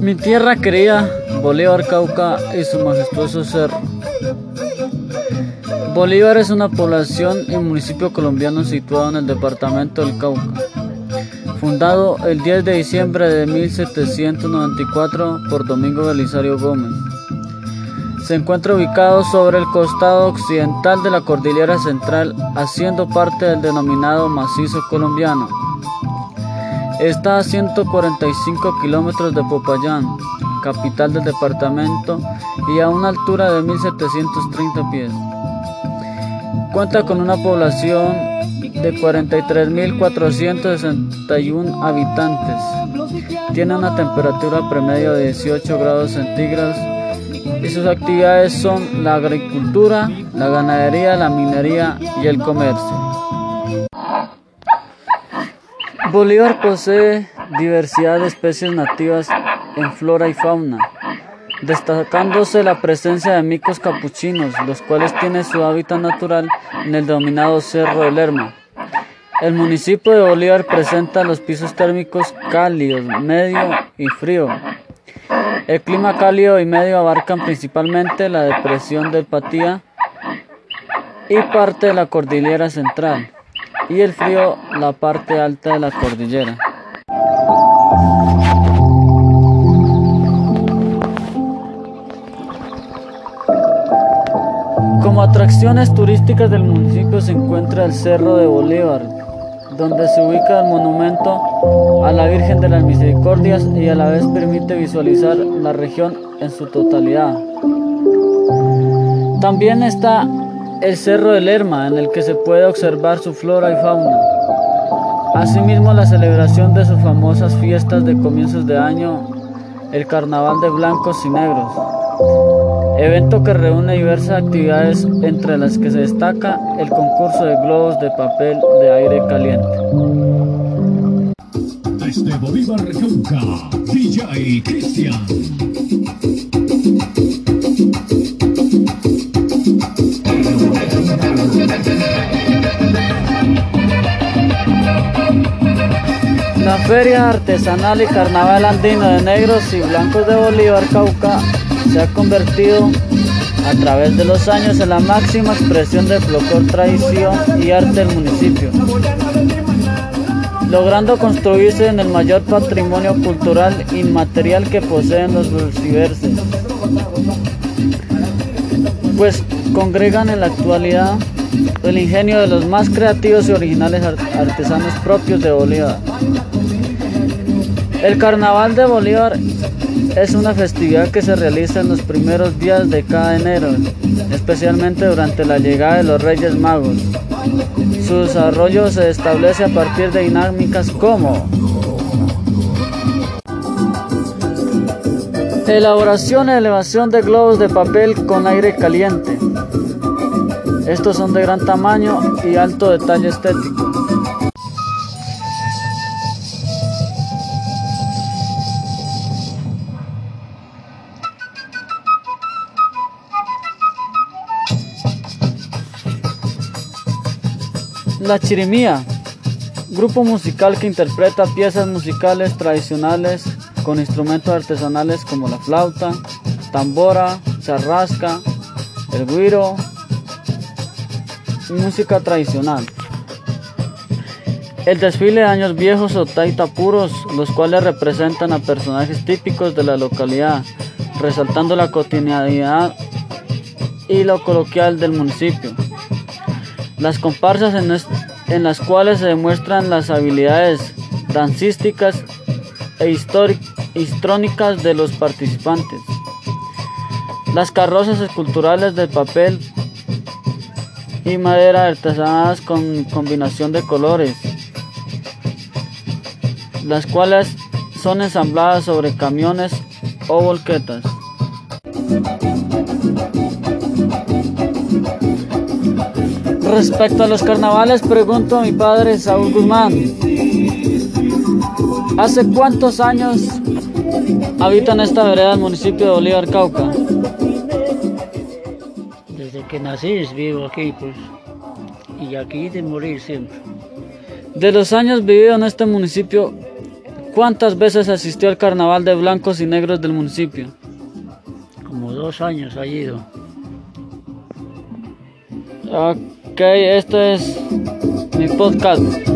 Mi tierra querida, Bolívar Cauca y su majestuoso cerro. Bolívar es una población y municipio colombiano situado en el departamento del Cauca, fundado el 10 de diciembre de 1794 por Domingo Belisario Gómez. Se encuentra ubicado sobre el costado occidental de la cordillera central, haciendo parte del denominado macizo colombiano. Está a 145 kilómetros de Popayán, capital del departamento, y a una altura de 1730 pies. Cuenta con una población de 43.461 habitantes. Tiene una temperatura promedio de 18 grados centígrados y sus actividades son la agricultura, la ganadería, la minería y el comercio. Bolívar posee diversidad de especies nativas en flora y fauna, destacándose la presencia de micos capuchinos, los cuales tienen su hábitat natural en el denominado Cerro del Lerma. El municipio de Bolívar presenta los pisos térmicos cálidos, medio y frío. El clima cálido y medio abarcan principalmente la depresión del Patía y parte de la cordillera central y el frío la parte alta de la cordillera. Como atracciones turísticas del municipio se encuentra el Cerro de Bolívar, donde se ubica el monumento a la Virgen de las Misericordias y a la vez permite visualizar la región en su totalidad. También está el Cerro de Lerma, en el que se puede observar su flora y fauna. Asimismo, la celebración de sus famosas fiestas de comienzos de año, el Carnaval de Blancos y Negros, evento que reúne diversas actividades entre las que se destaca el concurso de globos de papel de aire caliente. Desde Bolívar DJ Cristian. La Feria Artesanal y Carnaval Andino de Negros y Blancos de Bolívar Cauca se ha convertido a través de los años en la máxima expresión de folclor, tradición y arte del municipio, logrando construirse en el mayor patrimonio cultural inmaterial que poseen los dulciverses, pues congregan en la actualidad el ingenio de los más creativos y originales artesanos propios de Bolívar. El Carnaval de Bolívar es una festividad que se realiza en los primeros días de cada enero, especialmente durante la llegada de los Reyes Magos. Su desarrollo se establece a partir de dinámicas como elaboración y elevación de globos de papel con aire caliente. Estos son de gran tamaño y alto detalle estético. La Chirimía, grupo musical que interpreta piezas musicales tradicionales con instrumentos artesanales como la flauta, tambora, charrasca, el guiro música tradicional. El desfile de años viejos o taitapuros, los cuales representan a personajes típicos de la localidad, resaltando la cotidianidad y lo coloquial del municipio. Las comparsas en, las cuales se demuestran las habilidades dancísticas e histrónicas de los participantes. Las carrozas esculturales de papel y madera artesanas con combinación de colores, las cuales son ensambladas sobre camiones o volquetas. Respecto a los carnavales, pregunto a mi padre Saúl Guzmán. ¿Hace cuántos años habitan esta vereda del municipio de Bolívar, Cauca? Desde que nací vivo aquí, pues, y aquí de morir siempre. De los años vividos en este municipio, ¿Cuántas veces asistió al carnaval de blancos y negros del municipio? Como dos años ha ido. Ok, esto es mi podcast.